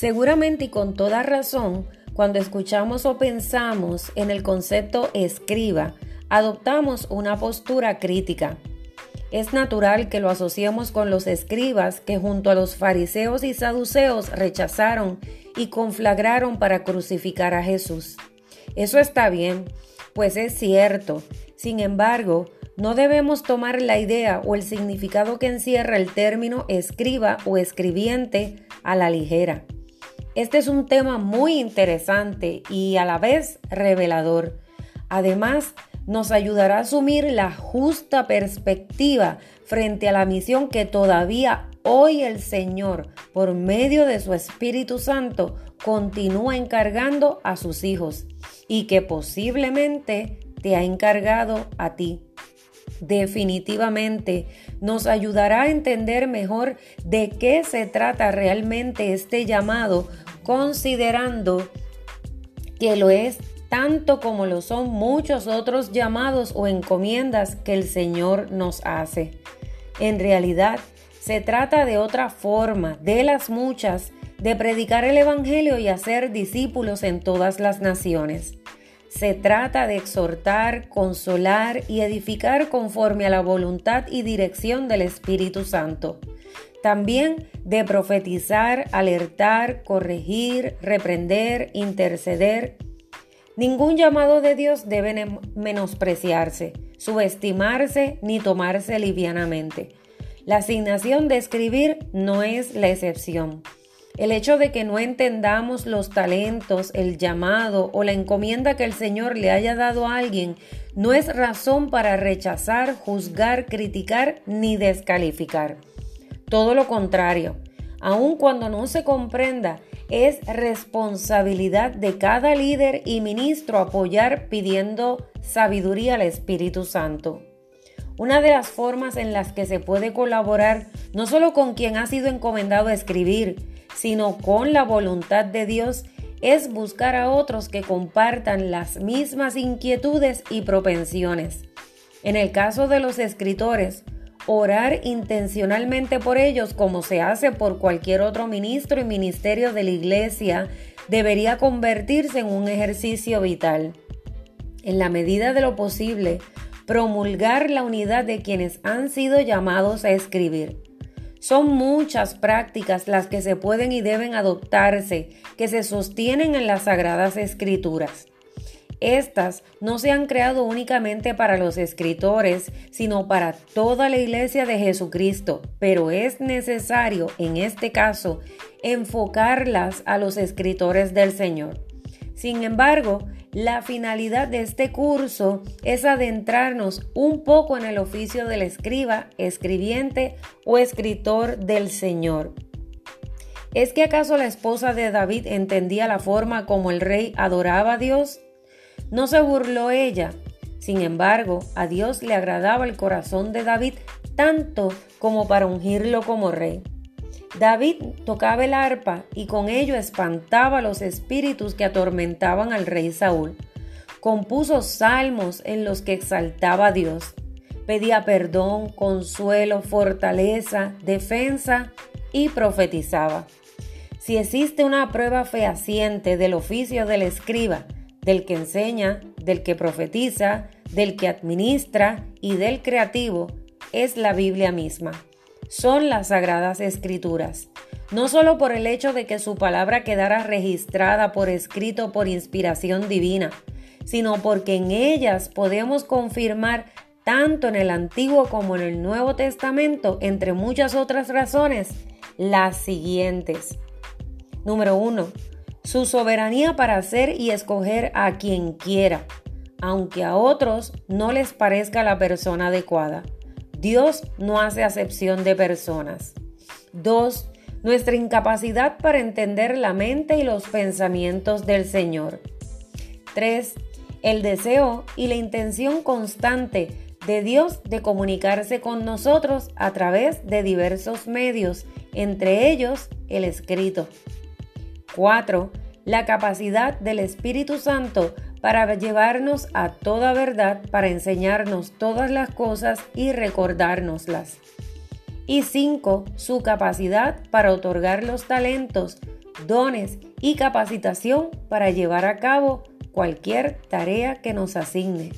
Seguramente y con toda razón, cuando escuchamos o pensamos en el concepto escriba, adoptamos una postura crítica. Es natural que lo asociemos con los escribas que junto a los fariseos y saduceos rechazaron y conflagraron para crucificar a Jesús. Eso está bien, pues es cierto. Sin embargo, no debemos tomar la idea o el significado que encierra el término escriba o escribiente a la ligera. Este es un tema muy interesante y a la vez revelador. Además, nos ayudará a asumir la justa perspectiva frente a la misión que todavía hoy el Señor, por medio de su Espíritu Santo, continúa encargando a sus hijos y que posiblemente te ha encargado a ti. Definitivamente nos ayudará a entender mejor de qué se trata realmente este llamado, considerando que lo es tanto como lo son muchos otros llamados o encomiendas que el Señor nos hace. En realidad, se trata de otra forma, de las muchas, de predicar el Evangelio y hacer discípulos en todas las naciones. Se trata de exhortar, consolar y edificar conforme a la voluntad y dirección del Espíritu Santo. También de profetizar, alertar, corregir, reprender, interceder. Ningún llamado de Dios debe menospreciarse, subestimarse ni tomarse livianamente. La asignación de escribir no es la excepción. El hecho de que no entendamos los talentos, el llamado o la encomienda que el Señor le haya dado a alguien no es razón para rechazar, juzgar, criticar ni descalificar. Todo lo contrario, aun cuando no se comprenda, es responsabilidad de cada líder y ministro apoyar pidiendo sabiduría al Espíritu Santo. Una de las formas en las que se puede colaborar no solo con quien ha sido encomendado a escribir, sino con la voluntad de Dios, es buscar a otros que compartan las mismas inquietudes y propensiones. En el caso de los escritores, orar intencionalmente por ellos como se hace por cualquier otro ministro y ministerio de la iglesia debería convertirse en un ejercicio vital. En la medida de lo posible, promulgar la unidad de quienes han sido llamados a escribir. Son muchas prácticas las que se pueden y deben adoptarse, que se sostienen en las sagradas escrituras. Estas no se han creado únicamente para los escritores, sino para toda la iglesia de Jesucristo, pero es necesario, en este caso, enfocarlas a los escritores del Señor. Sin embargo, la finalidad de este curso es adentrarnos un poco en el oficio del escriba, escribiente o escritor del Señor. ¿Es que acaso la esposa de David entendía la forma como el rey adoraba a Dios? No se burló ella. Sin embargo, a Dios le agradaba el corazón de David tanto como para ungirlo como rey. David tocaba el arpa y con ello espantaba los espíritus que atormentaban al rey Saúl. Compuso salmos en los que exaltaba a Dios. Pedía perdón, consuelo, fortaleza, defensa y profetizaba. Si existe una prueba fehaciente del oficio del escriba, del que enseña, del que profetiza, del que administra y del creativo, es la Biblia misma son las sagradas escrituras. No solo por el hecho de que su palabra quedara registrada por escrito por inspiración divina, sino porque en ellas podemos confirmar tanto en el Antiguo como en el Nuevo Testamento, entre muchas otras razones, las siguientes. Número 1. Su soberanía para hacer y escoger a quien quiera, aunque a otros no les parezca la persona adecuada. Dios no hace acepción de personas. 2. Nuestra incapacidad para entender la mente y los pensamientos del Señor. 3. El deseo y la intención constante de Dios de comunicarse con nosotros a través de diversos medios, entre ellos el escrito. 4. La capacidad del Espíritu Santo para llevarnos a toda verdad, para enseñarnos todas las cosas y recordárnoslas. Y cinco, su capacidad para otorgar los talentos dones y capacitación para llevar a cabo cualquier tarea que nos asigne.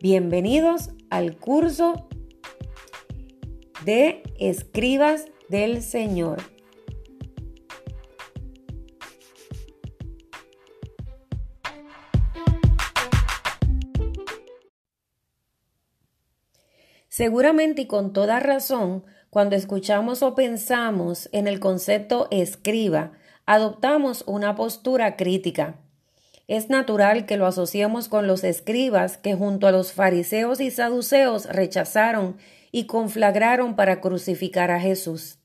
Bienvenidos al curso de Escribas del Señor. Seguramente y con toda razón, cuando escuchamos o pensamos en el concepto escriba, adoptamos una postura crítica. Es natural que lo asociemos con los escribas que junto a los fariseos y saduceos rechazaron y conflagraron para crucificar a Jesús.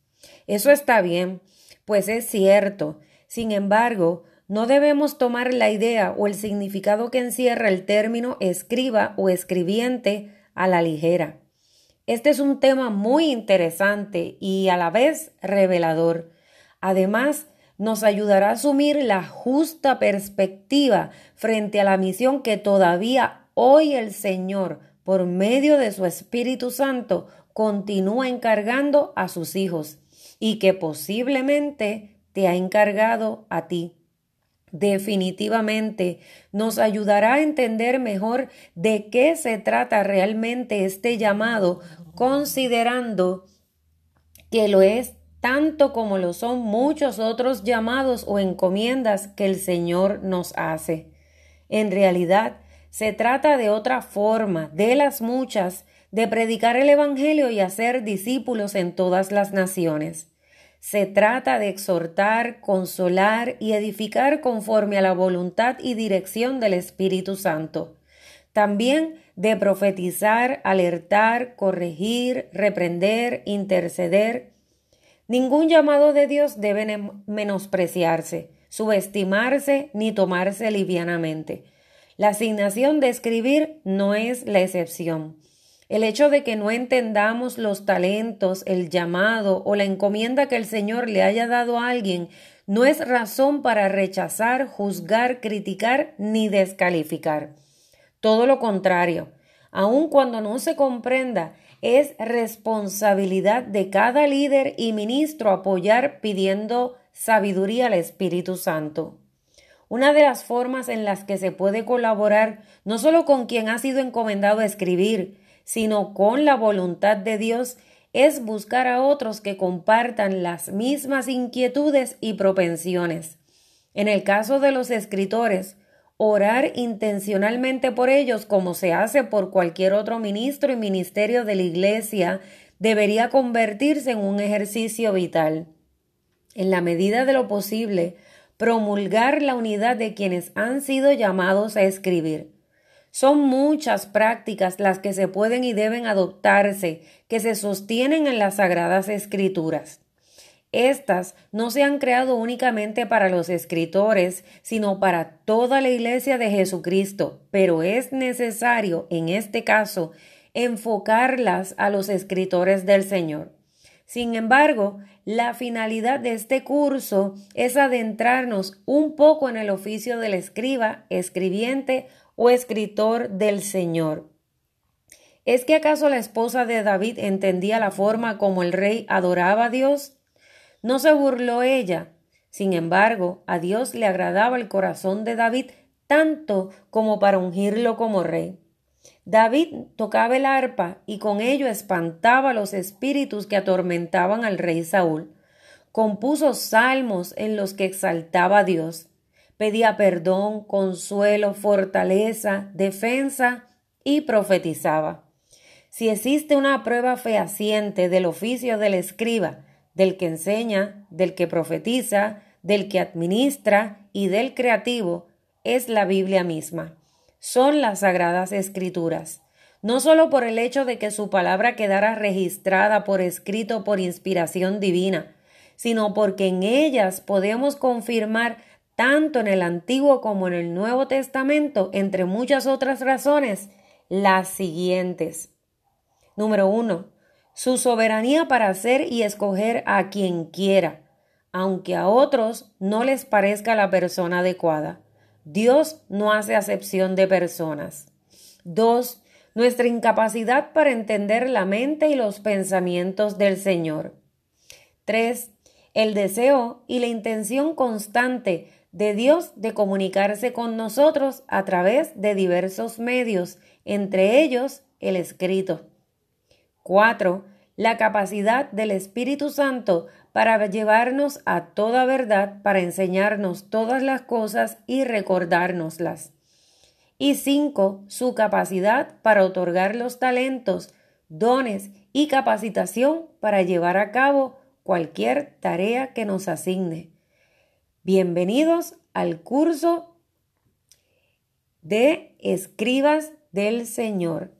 Eso está bien, pues es cierto. Sin embargo, no debemos tomar la idea o el significado que encierra el término escriba o escribiente a la ligera. Este es un tema muy interesante y a la vez revelador. Además, nos ayudará a asumir la justa perspectiva frente a la misión que todavía hoy el Señor, por medio de su Espíritu Santo, continúa encargando a sus hijos y que posiblemente te ha encargado a ti definitivamente nos ayudará a entender mejor de qué se trata realmente este llamado, considerando que lo es tanto como lo son muchos otros llamados o encomiendas que el Señor nos hace. En realidad, se trata de otra forma, de las muchas, de predicar el Evangelio y hacer discípulos en todas las naciones. Se trata de exhortar, consolar y edificar conforme a la voluntad y dirección del Espíritu Santo. También de profetizar, alertar, corregir, reprender, interceder. Ningún llamado de Dios debe menospreciarse, subestimarse ni tomarse livianamente. La asignación de escribir no es la excepción. El hecho de que no entendamos los talentos, el llamado o la encomienda que el Señor le haya dado a alguien no es razón para rechazar, juzgar, criticar ni descalificar. Todo lo contrario, aun cuando no se comprenda, es responsabilidad de cada líder y ministro apoyar pidiendo sabiduría al Espíritu Santo. Una de las formas en las que se puede colaborar no solo con quien ha sido encomendado a escribir, sino con la voluntad de Dios, es buscar a otros que compartan las mismas inquietudes y propensiones. En el caso de los escritores, orar intencionalmente por ellos como se hace por cualquier otro ministro y ministerio de la Iglesia debería convertirse en un ejercicio vital. En la medida de lo posible, promulgar la unidad de quienes han sido llamados a escribir. Son muchas prácticas las que se pueden y deben adoptarse, que se sostienen en las sagradas escrituras. Estas no se han creado únicamente para los escritores, sino para toda la Iglesia de Jesucristo, pero es necesario, en este caso, enfocarlas a los escritores del Señor. Sin embargo, la finalidad de este curso es adentrarnos un poco en el oficio del escriba, escribiente o escritor del Señor. ¿Es que acaso la esposa de David entendía la forma como el rey adoraba a Dios? No se burló ella. Sin embargo, a Dios le agradaba el corazón de David tanto como para ungirlo como rey. David tocaba el arpa y con ello espantaba los espíritus que atormentaban al rey Saúl. Compuso salmos en los que exaltaba a Dios pedía perdón, consuelo, fortaleza, defensa y profetizaba. Si existe una prueba fehaciente del oficio del escriba, del que enseña, del que profetiza, del que administra y del creativo, es la Biblia misma. Son las sagradas escrituras no solo por el hecho de que su palabra quedara registrada por escrito por inspiración divina, sino porque en ellas podemos confirmar tanto en el Antiguo como en el Nuevo Testamento, entre muchas otras razones, las siguientes. Número uno, su soberanía para hacer y escoger a quien quiera, aunque a otros no les parezca la persona adecuada. Dios no hace acepción de personas. Dos, nuestra incapacidad para entender la mente y los pensamientos del Señor. Tres, el deseo y la intención constante de Dios de comunicarse con nosotros a través de diversos medios, entre ellos el escrito. 4. La capacidad del Espíritu Santo para llevarnos a toda verdad, para enseñarnos todas las cosas y recordárnoslas. Y 5. Su capacidad para otorgar los talentos, dones y capacitación para llevar a cabo cualquier tarea que nos asigne. Bienvenidos al curso de Escribas del Señor.